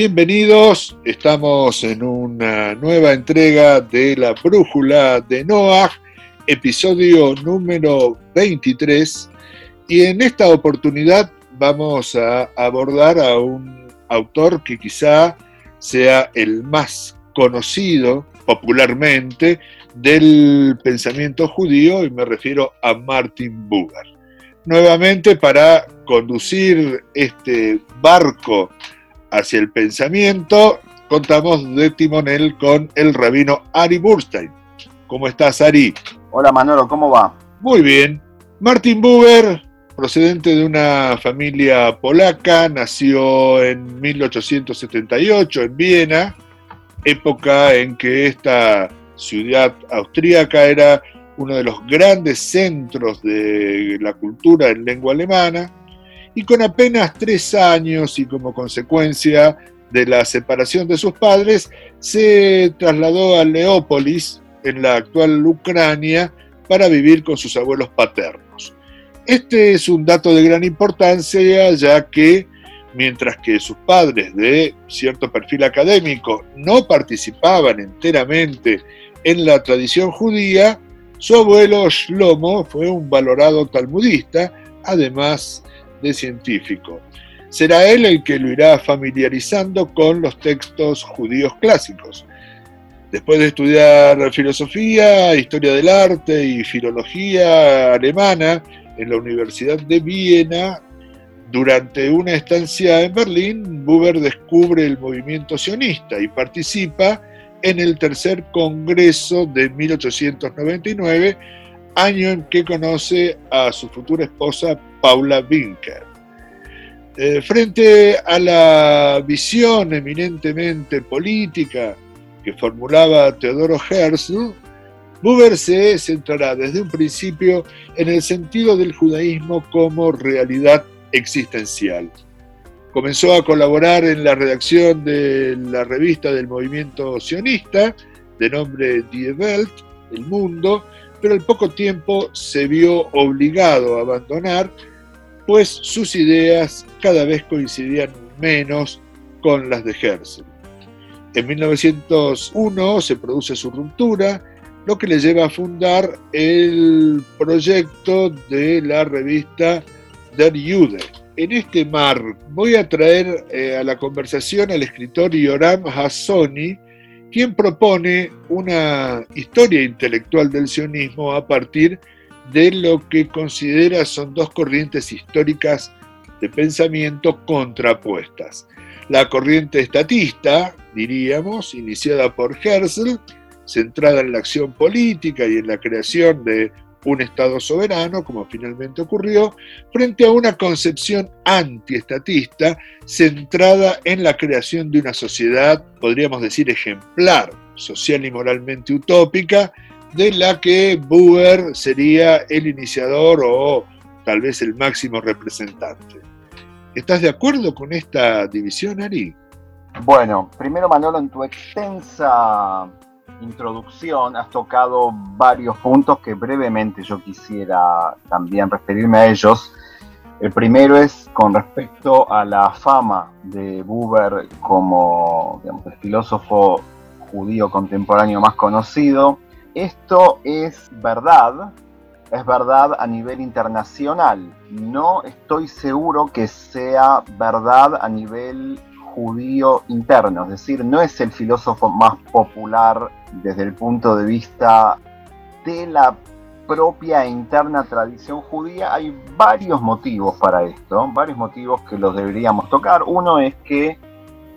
Bienvenidos, estamos en una nueva entrega de la Brújula de Noah, episodio número 23, y en esta oportunidad vamos a abordar a un autor que quizá sea el más conocido popularmente del pensamiento judío, y me refiero a Martin Buber. Nuevamente para conducir este barco hacia el pensamiento, contamos de timonel con el rabino Ari Burstein. ¿Cómo estás, Ari? Hola, Manolo, ¿cómo va? Muy bien. Martin Buber, procedente de una familia polaca, nació en 1878 en Viena, época en que esta ciudad austríaca era uno de los grandes centros de la cultura en lengua alemana y con apenas tres años y como consecuencia de la separación de sus padres, se trasladó a Leópolis, en la actual Ucrania, para vivir con sus abuelos paternos. Este es un dato de gran importancia, ya que mientras que sus padres de cierto perfil académico no participaban enteramente en la tradición judía, su abuelo Shlomo fue un valorado talmudista, además de científico. Será él el que lo irá familiarizando con los textos judíos clásicos. Después de estudiar filosofía, historia del arte y filología alemana en la Universidad de Viena, durante una estancia en Berlín, Buber descubre el movimiento sionista y participa en el tercer Congreso de 1899, año en que conoce a su futura esposa Paula Winker. Eh, frente a la visión eminentemente política que formulaba Teodoro Herzl, Buber se centrará desde un principio en el sentido del judaísmo como realidad existencial. Comenzó a colaborar en la redacción de la revista del movimiento sionista, de nombre Die Welt, El Mundo, pero al poco tiempo se vio obligado a abandonar pues sus ideas cada vez coincidían menos con las de Herzl. En 1901 se produce su ruptura, lo que le lleva a fundar el proyecto de la revista Der Jude. En este mar voy a traer eh, a la conversación al escritor Yoram Hassoni, quien propone una historia intelectual del sionismo a partir de lo que considera son dos corrientes históricas de pensamiento contrapuestas. La corriente estatista, diríamos, iniciada por Herzl, centrada en la acción política y en la creación de un Estado soberano, como finalmente ocurrió, frente a una concepción antiestatista centrada en la creación de una sociedad, podríamos decir, ejemplar, social y moralmente utópica, de la que Buber sería el iniciador o tal vez el máximo representante. ¿Estás de acuerdo con esta división, Ari? Bueno, primero Manolo, en tu extensa introducción has tocado varios puntos que brevemente yo quisiera también referirme a ellos. El primero es con respecto a la fama de Buber como el filósofo judío contemporáneo más conocido esto es verdad, es verdad a nivel internacional. No estoy seguro que sea verdad a nivel judío interno, es decir, no es el filósofo más popular desde el punto de vista de la propia e interna tradición judía. Hay varios motivos para esto, varios motivos que los deberíamos tocar. Uno es que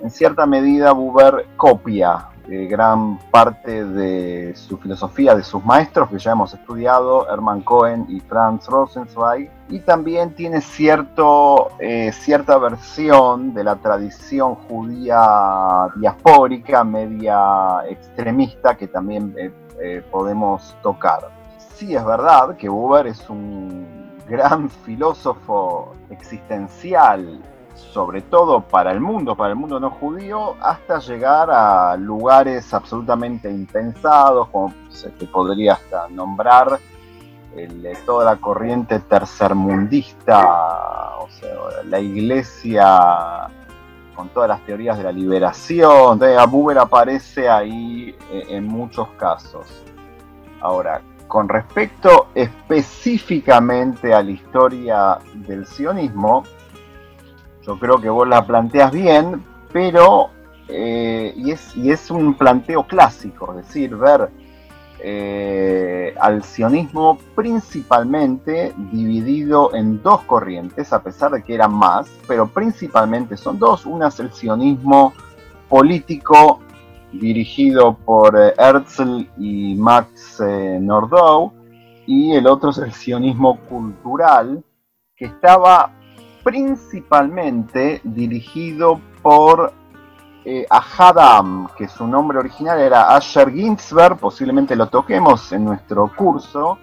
en cierta medida Buber copia gran parte de su filosofía, de sus maestros que ya hemos estudiado, Hermann Cohen y Franz Rosenzweig, y también tiene cierto, eh, cierta versión de la tradición judía diaspórica, media extremista, que también eh, eh, podemos tocar. Sí es verdad que Buber es un gran filósofo existencial sobre todo para el mundo, para el mundo no judío, hasta llegar a lugares absolutamente impensados, como se podría hasta nombrar toda la corriente tercermundista, o sea, la iglesia con todas las teorías de la liberación. Buber aparece ahí eh, en muchos casos. Ahora, con respecto específicamente a la historia del sionismo, yo creo que vos la planteas bien, pero, eh, y, es, y es un planteo clásico, es decir, ver eh, al sionismo principalmente dividido en dos corrientes, a pesar de que eran más, pero principalmente son dos. Una es el sionismo político dirigido por eh, Herzl y Max eh, Nordau, y el otro es el sionismo cultural, que estaba principalmente dirigido por eh, Ahadam, que su nombre original era Asher Ginsberg, posiblemente lo toquemos en nuestro curso,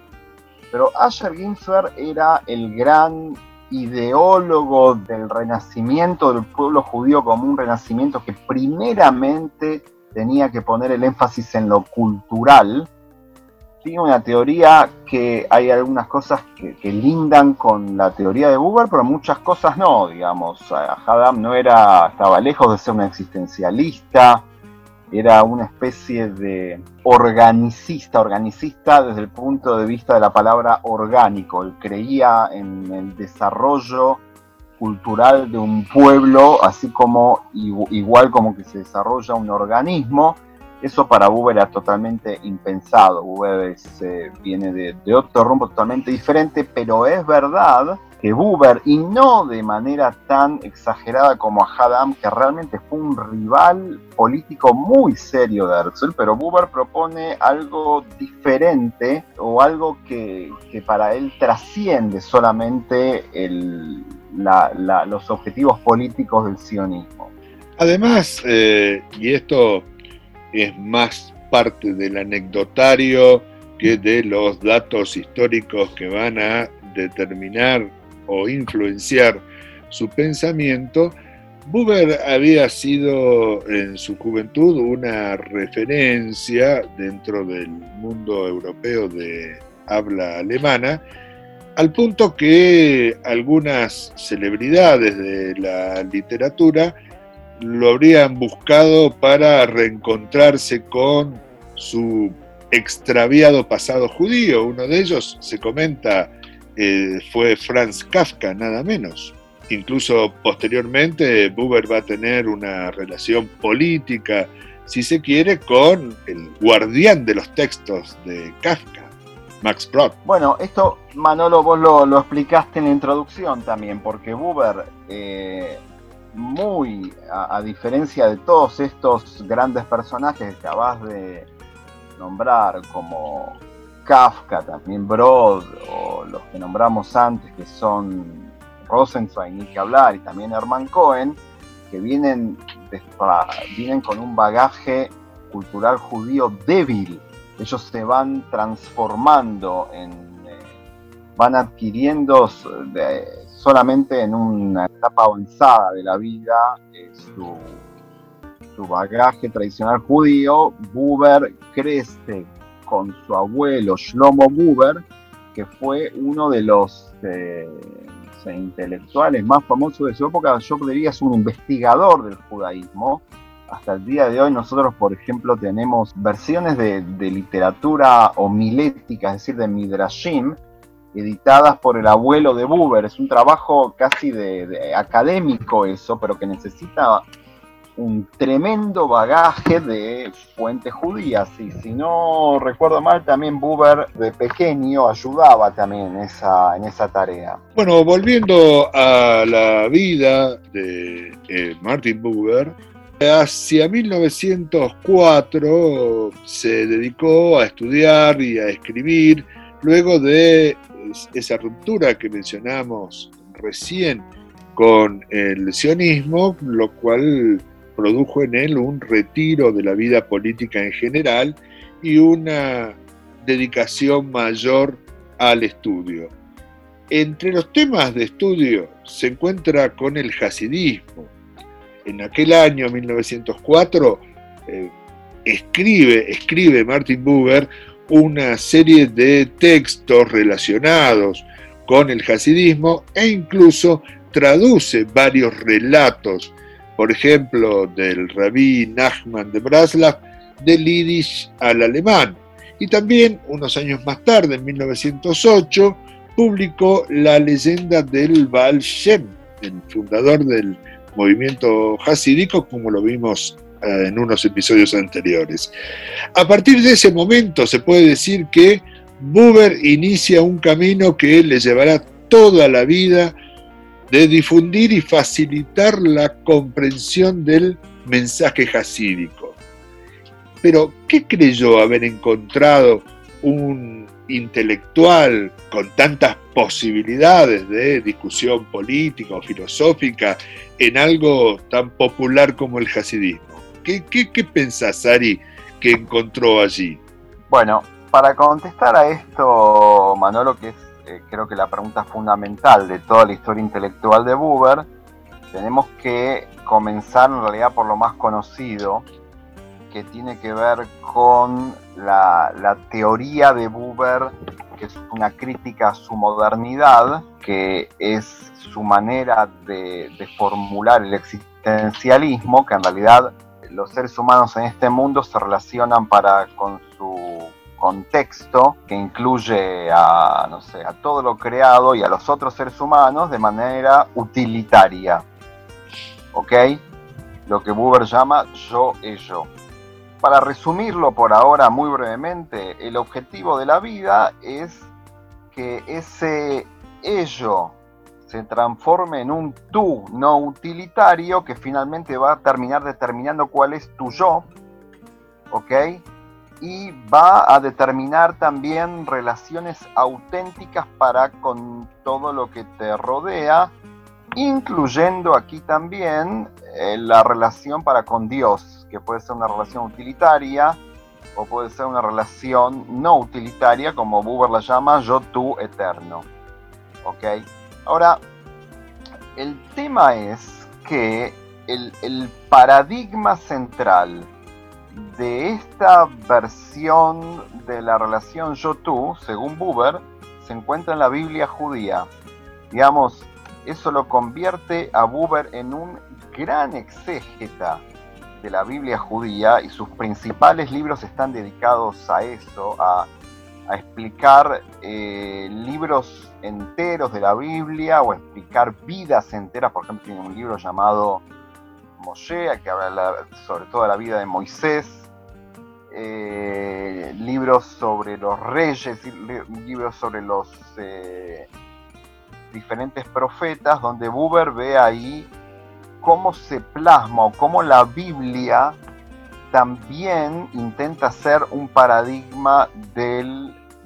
pero Asher Ginsberg era el gran ideólogo del renacimiento del pueblo judío como un renacimiento que primeramente tenía que poner el énfasis en lo cultural, tiene una teoría que hay algunas cosas que, lindan con la teoría de Buber, pero muchas cosas no, digamos. Haddam no era, estaba lejos de ser un existencialista, era una especie de organicista, organicista desde el punto de vista de la palabra orgánico. Él creía en el desarrollo cultural de un pueblo, así como igual como que se desarrolla un organismo eso para Buber era totalmente impensado. Buber eh, viene de, otro rumbo totalmente diferente, pero es verdad que Buber, y no de manera tan exagerada como a Haddam, que realmente fue un rival político muy serio de Herzl, pero Buber propone algo diferente o algo que, para él trasciende solamente los objetivos políticos del sionismo. Además, eh, y esto es más parte del anecdotario que de los datos históricos que van a determinar o influenciar su pensamiento, Buber había sido en su juventud una referencia dentro del mundo europeo de habla alemana, al punto que algunas celebridades de la literatura lo habrían buscado para reencontrarse con su extraviado pasado judío. Uno de ellos, se comenta, eh, fue Franz Kafka, nada menos. Incluso posteriormente Buber va a tener una relación política, si se quiere, con el guardián de los textos de Kafka, Max Brod. Bueno, esto Manolo vos lo, explicaste en la introducción también, porque Buber eh, muy, a, diferencia de todos estos grandes personajes que acabas de nombrar, como Kafka, también Brod, o los que nombramos antes, que son Rosenzweig, ni que hablar, y también Herman Cohen, que vienen, vienen con un bagaje cultural judío débil. Ellos se van transformando en, eh, van adquiriendo solamente en una etapa avanzada de la vida su, su bagaje tradicional judío, Buber crece con su abuelo Shlomo Buber, que fue uno de los eh, intelectuales más famosos de su época, yo diría es un investigador del judaísmo. Hasta el día de hoy nosotros, por ejemplo, tenemos versiones de, de literatura homilética, es decir, de Midrashim, editadas por el abuelo de Buber. Es un trabajo casi de, académico eso, pero que necesita un tremendo bagaje de fuentes judías. Y si no recuerdo mal, también Buber de pequeño ayudaba también en esa, en esa tarea. Bueno, volviendo a la vida de Martin Buber, hacia 1904 se dedicó a estudiar y a escribir luego de esa ruptura que mencionamos recién con el sionismo, lo cual produjo en él un retiro de la vida política en general y una dedicación mayor al estudio. Entre los temas de estudio se encuentra con el hasidismo. En aquel año, 1904, eh, escribe, escribe Martin Buber una serie de textos relacionados con el hasidismo e incluso traduce varios relatos por ejemplo, del rabí Nachman de Braslav, del yiddish al alemán. Y también, unos años más tarde, en 1908, publicó La leyenda del Baal Shem, el fundador del movimiento hasídico, como lo vimos en unos episodios anteriores. A partir de ese momento se puede decir que Buber inicia un camino que le llevará toda la vida de difundir y facilitar la comprensión del mensaje hasídico. Pero, ¿qué creyó haber encontrado un intelectual con tantas posibilidades de discusión política o filosófica en algo tan popular como el hasidismo? ¿Qué, qué, pensás, Ari, que encontró allí? Bueno, para contestar a esto, Manolo, que es eh, creo que la pregunta fundamental de toda la historia intelectual de Buber, tenemos que comenzar en realidad por lo más conocido, que tiene que ver con la, teoría de Buber, que es una crítica a su modernidad, que es su manera de, de formular el existencialismo, que en realidad los seres humanos en este mundo se relacionan para con su contexto que incluye a, no sé, a todo lo creado y a los otros seres humanos de manera utilitaria. ¿Ok? Lo que Buber llama yo-ello. Para resumirlo por ahora muy brevemente, el objetivo de la vida es que ese ello se transforme en un tú no utilitario que finalmente va a terminar determinando cuál es tu yo, ¿ok? y va a determinar también relaciones auténticas para con todo lo que te rodea, incluyendo aquí también eh, la relación para con Dios, que puede ser una relación utilitaria o puede ser una relación no utilitaria, como Buber la llama yo tú eterno. ¿Ok? Ahora, el tema es que el, paradigma central de esta versión de la relación yo-tú, según Buber, se encuentra en la Biblia judía. Digamos, eso lo convierte a Buber en un gran exégeta de la Biblia judía y sus principales libros están dedicados a eso, a, explicar eh, libros enteros de la Biblia o explicar vidas enteras. Por ejemplo, tiene un libro llamado Moshe, que habla sobre toda la vida de Moisés, eh, libros sobre los reyes, libros sobre los eh, diferentes profetas, donde Buber ve ahí cómo se plasma o cómo la Biblia también intenta ser un paradigma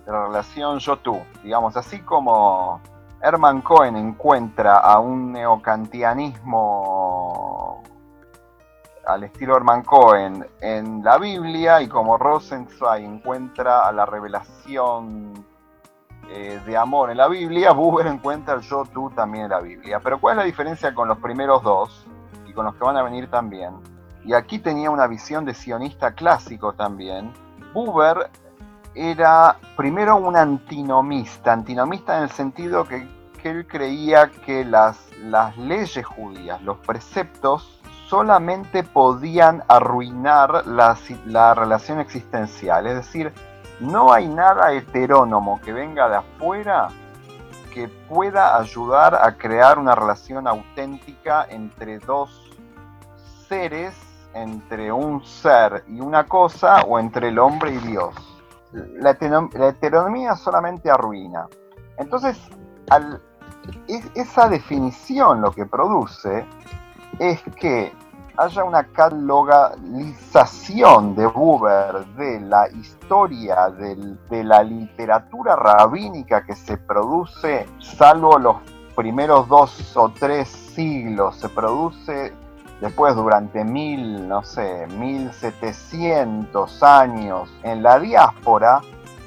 de la relación yo-tú. Digamos, así como Hermann Cohen encuentra a un neocantianismo al estilo Herman Cohen en la Biblia y como Rosenzweig encuentra a la revelación eh, de amor en la Biblia, Buber encuentra el yo, tú también en la Biblia. Pero ¿cuál es la diferencia con los primeros dos y con los que van a venir también? Y aquí tenía una visión de sionista clásico también. Buber era primero un antinomista, antinomista en el sentido que, él creía que las, las leyes judías, los preceptos, solamente podían arruinar la, relación existencial. Es decir, no hay nada heterónomo que venga de afuera que pueda ayudar a crear una relación auténtica entre dos seres, entre un ser y una cosa, o entre el hombre y Dios. La, heteronomía solamente arruina. Entonces, esa definición lo que produce es que haya una catalogalización de Buber de la historia de la literatura rabínica que se produce, salvo los primeros dos o tres siglos, se produce después durante mil, no sé, mil setecientos años en la diáspora,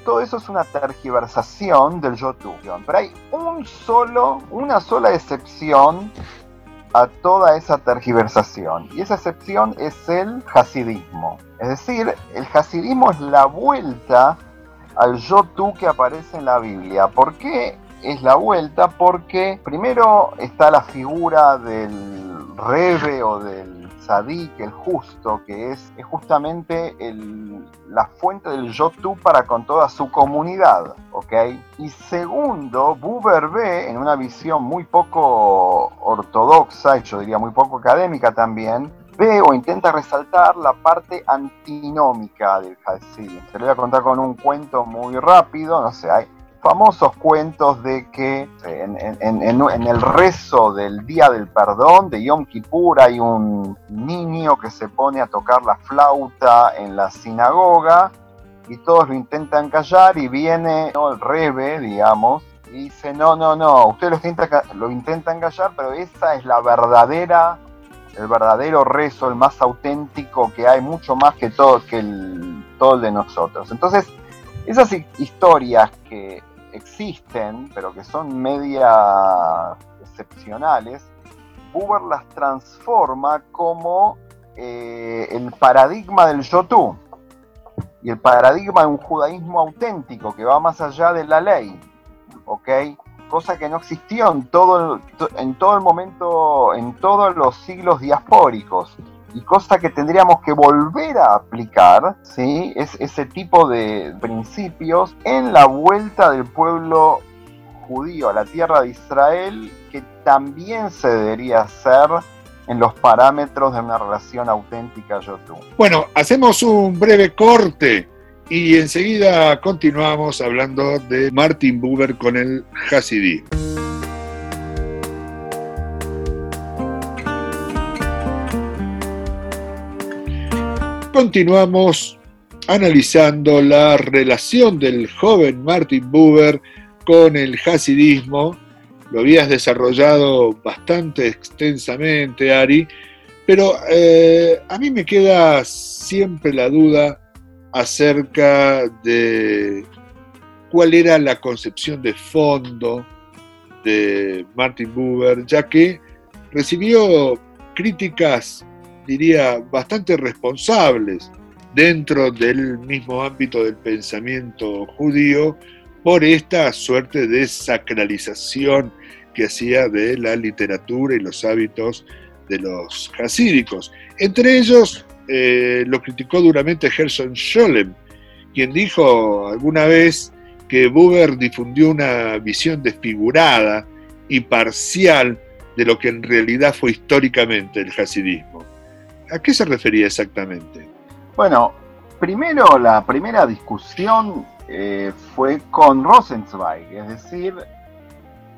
todo eso es una tergiversación del youtube. Pero hay un solo, una sola excepción a toda esa tergiversación. Y esa excepción es el hasidismo. Es decir, el hasidismo es la vuelta al yo tú que aparece en la Biblia. ¿Por qué es la vuelta? Porque primero está la figura del rebe o del Sadik, el justo, que es, justamente la fuente del yo para con toda su comunidad, ¿ok? Y segundo, Buber ve en una visión muy poco ortodoxa, yo diría muy poco académica también, ve o intenta resaltar la parte antinómica del Hasidim. Se lo voy a contar con un cuento muy rápido, no sé, hay famosos cuentos de que en, el rezo del Día del Perdón, de Yom Kippur, hay un niño que se pone a tocar la flauta en la sinagoga y todos lo intentan callar y viene el rebe, digamos, y dice, no, no, no, ustedes lo lo intentan callar, pero esa es la verdadera el verdadero rezo, el más auténtico que hay, mucho más que todo, que el, todo el de nosotros. Entonces, esas historias que existen, pero que son media excepcionales, Buber las transforma como eh, el paradigma del Yotú y el paradigma de un judaísmo auténtico que va más allá de la ley. ¿ok? cosa que no existió en todo, en todo el momento, en todos los siglos diaspóricos, y cosa que tendríamos que volver a aplicar, ¿sí? es ese tipo de principios en la vuelta del pueblo judío a la tierra de Israel, que también se debería hacer en los parámetros de una relación auténtica yo-tú. Bueno, hacemos un breve corte y enseguida continuamos hablando de Martin Buber con el Hasidí. Continuamos analizando la relación del joven Martin Buber con el hasidismo. Lo habías desarrollado bastante extensamente, Ari, pero eh, a mí me queda siempre la duda acerca de cuál era la concepción de fondo de Martin Buber, ya que recibió críticas, diría, bastante responsables dentro del mismo ámbito del pensamiento judío por esta suerte de sacralización que hacía de la literatura y los hábitos de los hasídicos. Entre ellos, eh, lo criticó duramente Gerson Scholem, quien dijo alguna vez que Buber difundió una visión desfigurada y parcial de lo que en realidad fue históricamente el hasidismo. ¿A qué se refería exactamente? Bueno, primero la primera discusión eh, fue con Rosenzweig, es decir,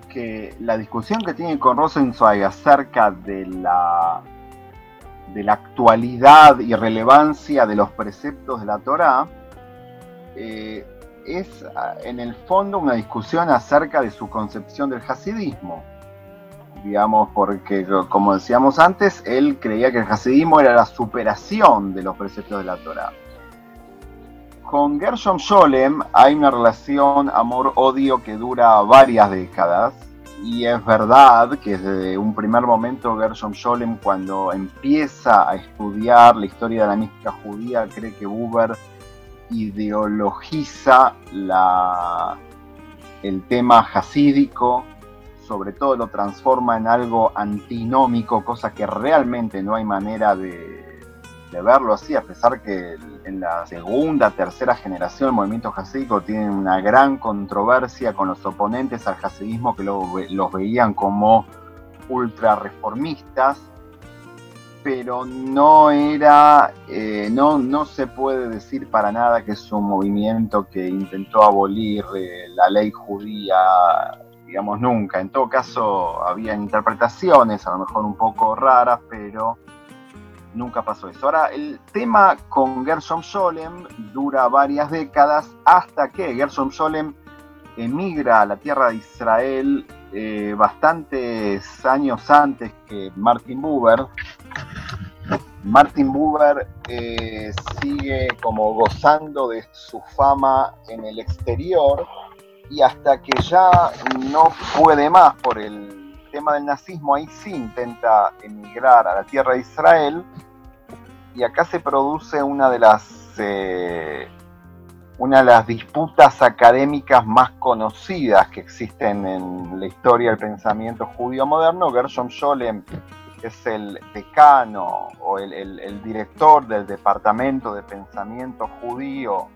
que la discusión que tiene con Rosenzweig acerca de la de la actualidad y relevancia de los preceptos de la Torá, eh, es en el fondo una discusión acerca de su concepción del hasidismo. Digamos, porque como decíamos antes, él creía que el hasidismo era la superación de los preceptos de la Torá. Con Gershom Scholem hay una relación amor-odio que dura varias décadas y es verdad que desde un primer momento Gershom Scholem cuando empieza a estudiar la historia de la mística judía cree que Buber ideologiza la, el tema hasídico, sobre todo lo transforma en algo antinómico, cosa que realmente no hay manera de, verlo así, a pesar que en la segunda, tercera generación el movimiento hasídico tiene una gran controversia con los oponentes al hasidismo que los veían como ultra reformistas, pero no era, eh, no, no se puede decir para nada que es un movimiento que intentó abolir eh, la ley judía, digamos, nunca. En todo caso, había interpretaciones, a lo mejor un poco raras, pero nunca pasó eso. Ahora, el tema con Gershom Solem dura varias décadas hasta que Gershom Solem emigra a la tierra de Israel eh, bastantes años antes que Martin Buber. Martin Buber eh, sigue como gozando de su fama en el exterior y hasta que ya no puede más por el tema del nazismo, ahí sí intenta emigrar a la tierra de Israel y acá se produce una de las eh, una de las disputas académicas más conocidas que existen en la historia del pensamiento judío moderno. Gershom Scholem es el decano o el, director del Departamento de Pensamiento Judío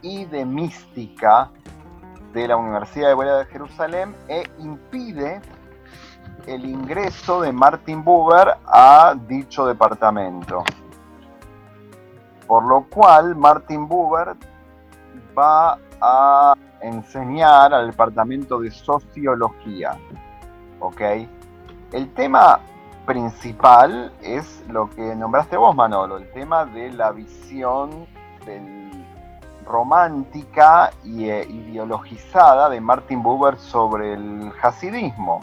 y de Mística de la Universidad Hebrea de Jerusalén e impide el ingreso de Martin Buber a dicho departamento. Por lo cual Martin Buber va a enseñar al departamento de sociología. ¿Ok? El tema principal es lo que nombraste vos, Manolo, el tema de la visión romántica y eh, ideologizada de Martin Buber sobre el hasidismo.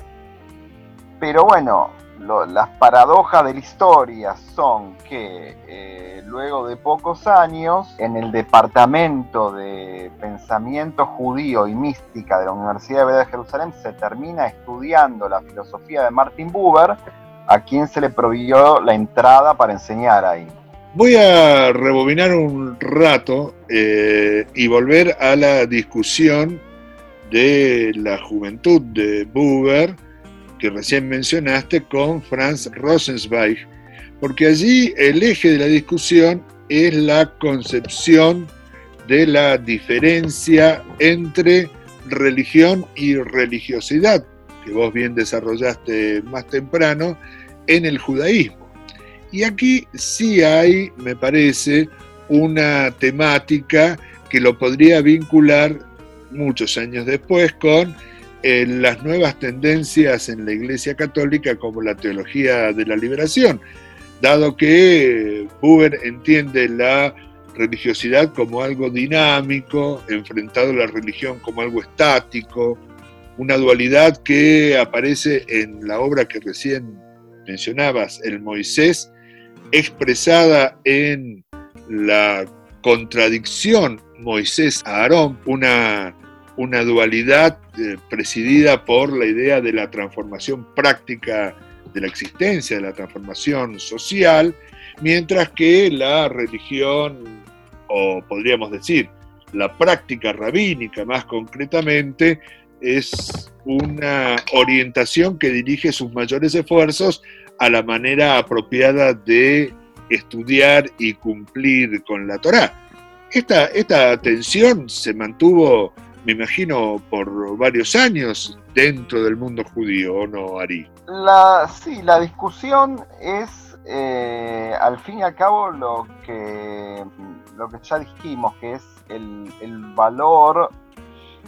Pero bueno, las paradojas de la historia son que eh, luego de pocos años, en el Departamento de Pensamiento Judío y Mística de la Universidad de Jerusalén se termina estudiando la filosofía de Martin Buber, a quien se le prohibió la entrada para enseñar ahí. Voy a rebobinar un rato eh, y volver a la discusión de la juventud de Buber, que recién mencionaste, con Franz Rosenzweig, porque allí el eje de la discusión es la concepción de la diferencia entre religión y religiosidad, que vos bien desarrollaste más temprano, en el judaísmo. Y aquí sí hay, me parece, una temática que lo podría vincular muchos años después con eh, las nuevas tendencias en la Iglesia Católica como la teología de la liberación, dado que Buber entiende la religiosidad como algo dinámico, enfrentado a la religión como algo estático, una dualidad que aparece en la obra que recién mencionabas, el Moisés, expresada en la contradicción Moisés-Aarón, una, una dualidad eh, presidida por la idea de la transformación práctica de la existencia, de la transformación social, mientras que la religión, o podríamos decir, la práctica rabínica más concretamente, es una orientación que dirige sus mayores esfuerzos a la manera apropiada de estudiar y cumplir con la Torá. Esta, esta tensión se mantuvo, me imagino, por varios años dentro del mundo judío, ¿o no, Ari? La, sí, la discusión es, eh, al fin y al cabo, lo que, lo que ya dijimos, que es el, valor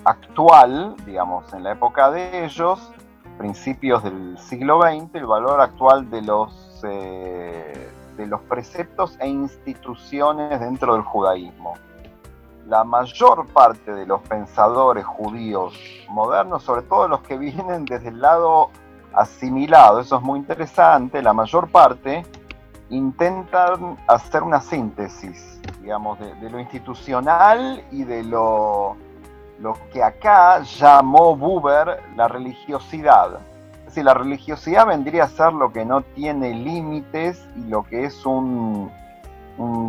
actual, digamos, en la época de ellos, principios del siglo XX, el valor actual de los, eh, de los preceptos e instituciones dentro del judaísmo. La mayor parte de los pensadores judíos modernos, sobre todo los que vienen desde el lado asimilado, eso es muy interesante, la mayor parte intentan hacer una síntesis, digamos, de, lo institucional y de lo, lo que acá llamó Buber la religiosidad. Es decir, la religiosidad vendría a ser lo que no tiene límites y lo que es un,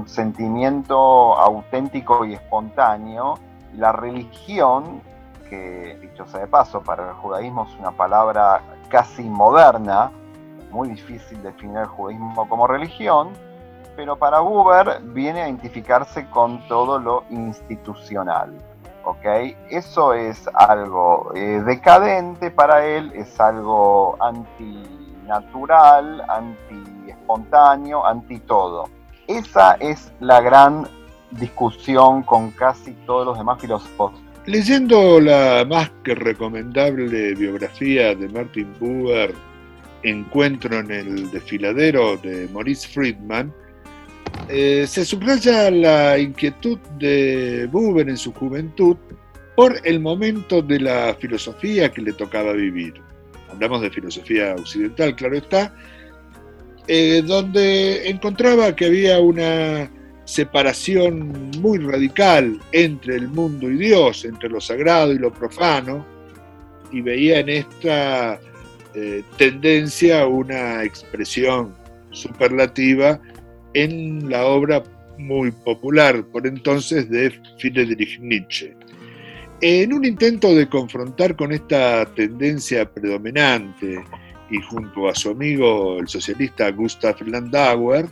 sentimiento auténtico y espontáneo. La religión, que dicho sea de paso, para el judaísmo es una palabra casi moderna, muy difícil definir el judaísmo como religión, pero para Buber viene a identificarse con todo lo institucional. ¿Ok? Eso es algo eh, decadente para él, es algo antinatural, anti espontáneo, anti todo. Esa es la gran discusión con casi todos los demás filósofos. Leyendo la más que recomendable biografía de Martin Buber, Encuentro en el desfiladero de Maurice Friedman, eh, se subraya la inquietud de Buber en su juventud por el momento de la filosofía que le tocaba vivir. Hablamos de filosofía occidental, claro está, eh, donde encontraba que había una separación muy radical entre el mundo y Dios, entre lo sagrado y lo profano, y veía en esta eh, tendencia una expresión superlativa en la obra muy popular por entonces de Friedrich Nietzsche. En un intento de confrontar con esta tendencia predominante y junto a su amigo el socialista Gustav Landauer,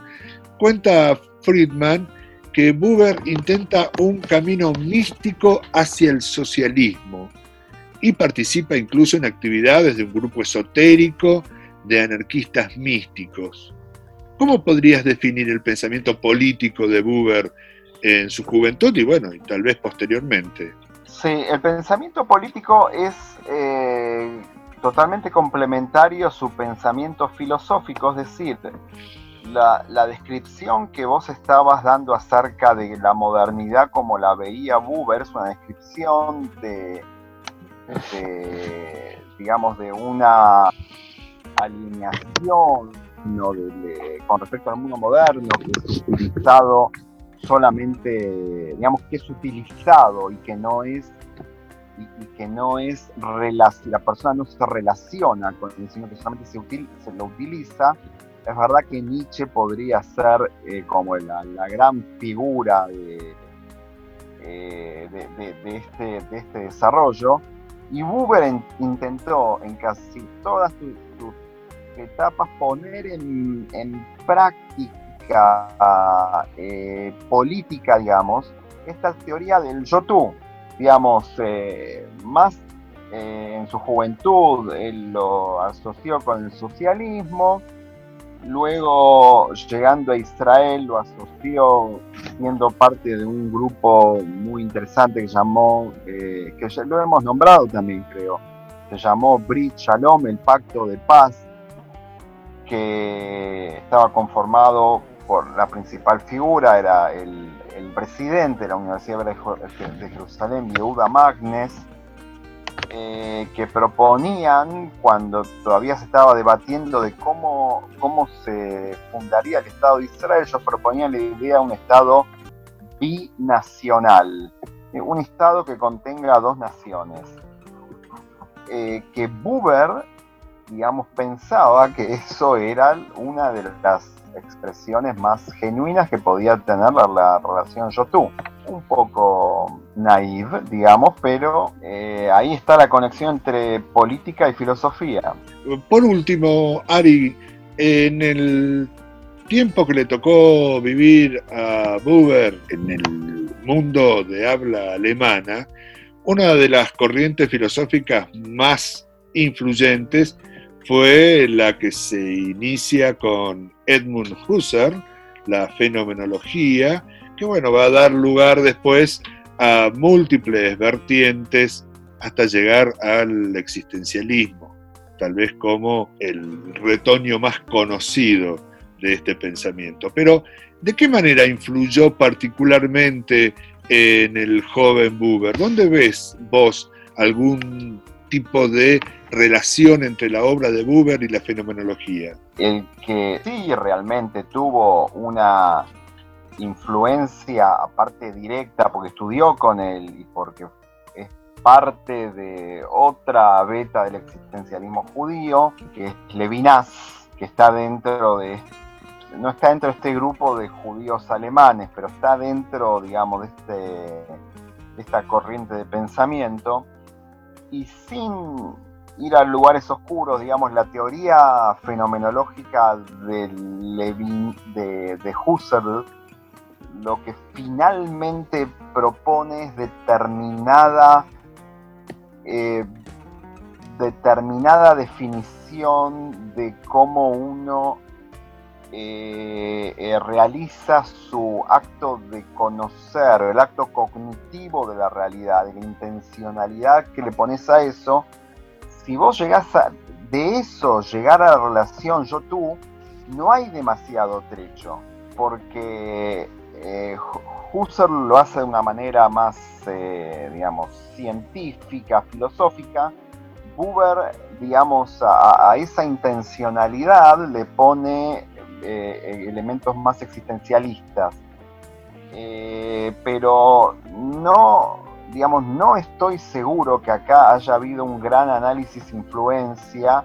cuenta Friedman que Buber intenta un camino místico hacia el socialismo y participa incluso en actividades de un grupo esotérico de anarquistas místicos. ¿Cómo podrías definir el pensamiento político de Buber en su juventud y bueno, y tal vez posteriormente? Sí, el pensamiento político es eh, totalmente complementario a su pensamiento filosófico, es decir, la, descripción que vos estabas dando acerca de la modernidad como la veía Buber es una descripción de, digamos, de una alineación con respecto al mundo moderno que es utilizado solamente, digamos, que es utilizado y que no es y, que no es la persona no se relaciona con sino que solamente se, se lo utiliza es verdad que Nietzsche podría ser eh, como la, gran figura de, eh, este, de, este, desarrollo, y Buber intentó en casi todas sus, etapas poner en, práctica eh, política, digamos, esta teoría del yo-tú, digamos, más en su juventud él lo asoció con el socialismo, Luego, llegando a Israel, lo asoció siendo parte de un grupo muy interesante que llamó, eh, que ya lo hemos nombrado también, creo, se llamó Brit Shalom, el Pacto de Paz, que estaba conformado por la principal figura, era el, presidente de la Universidad de Jerusalén, Yehuda Magnes, eh, que proponían cuando todavía se estaba debatiendo de cómo, cómo se fundaría el Estado de Israel, ellos proponían la idea de un Estado binacional, eh, un Estado que contenga dos naciones. Eh, que Buber, digamos, pensaba que eso era una de las expresiones más genuinas que podía tener la, relación yo-tú. Un poco naive, digamos, pero eh, ahí está la conexión entre política y filosofía. Por último, Ari, en el tiempo que le tocó vivir a Buber en el mundo de habla alemana, una de las corrientes filosóficas más influyentes fue la que se inicia con Edmund Husserl, la fenomenología, que bueno, va a dar lugar después a múltiples vertientes hasta llegar al existencialismo, tal vez como el retoño más conocido de este pensamiento. Pero, ¿de qué manera influyó particularmente en el joven Buber? ¿Dónde ves vos algún tipo de relación entre la obra de Buber y la fenomenología? El que sí realmente tuvo una influencia, aparte directa, porque estudió con él y porque es parte de otra beta del existencialismo judío, que es Levinas, que está dentro de no está dentro de este grupo de judíos alemanes, pero está dentro, digamos, de, este, de esta corriente de pensamiento, y sin ir a lugares oscuros, digamos, la teoría fenomenológica de, Levin, de, Husserl, lo que finalmente propone es determinada, eh, determinada definición de cómo uno eh, eh, realiza su acto de conocer, el acto cognitivo de la realidad, de la intencionalidad que le pones a eso, si vos llegás a, de eso, llegar a la relación yo-tú, no hay demasiado trecho, porque eh, Husserl lo hace de una manera más, digamos, científica, filosófica, Buber, digamos, a, esa intencionalidad le pone eh, elementos más existencialistas. Eh, pero no, digamos, no estoy seguro que acá haya habido un gran análisis influencia,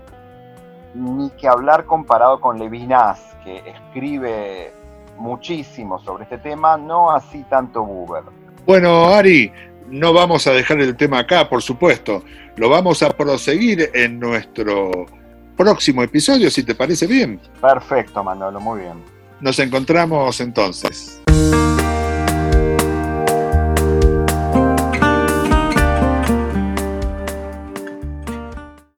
ni que hablar comparado con Levinas, que escribe muchísimo sobre este tema, no así tanto Buber. Bueno, Ari, no vamos a dejar el tema acá, por supuesto. Lo vamos a proseguir en nuestro próximo episodio, si te parece bien. Perfecto, Manolo, muy bien. Nos encontramos entonces.